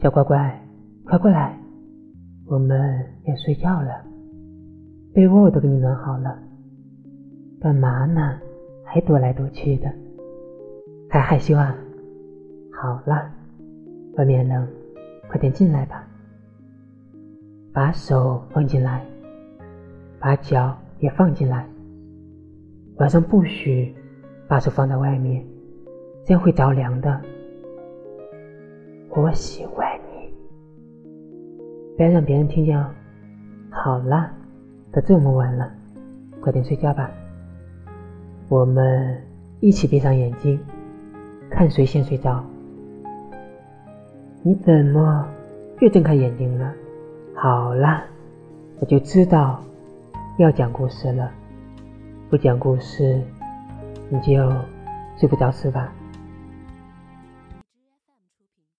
小乖乖，快过来，我们要睡觉了。被窝我都给你暖好了，干嘛呢？还躲来躲去的，还害羞啊？好了，外面冷，快点进来吧。把手放进来，把脚也放进来。晚上不许把手放在外面，这样会着凉的。我喜欢你，不要让别人听见哦。好了。都这么晚了，快点睡觉吧。我们一起闭上眼睛，看谁先睡着。你怎么又睁开眼睛了？好了，我就知道要讲故事了。不讲故事，你就睡不着是吧？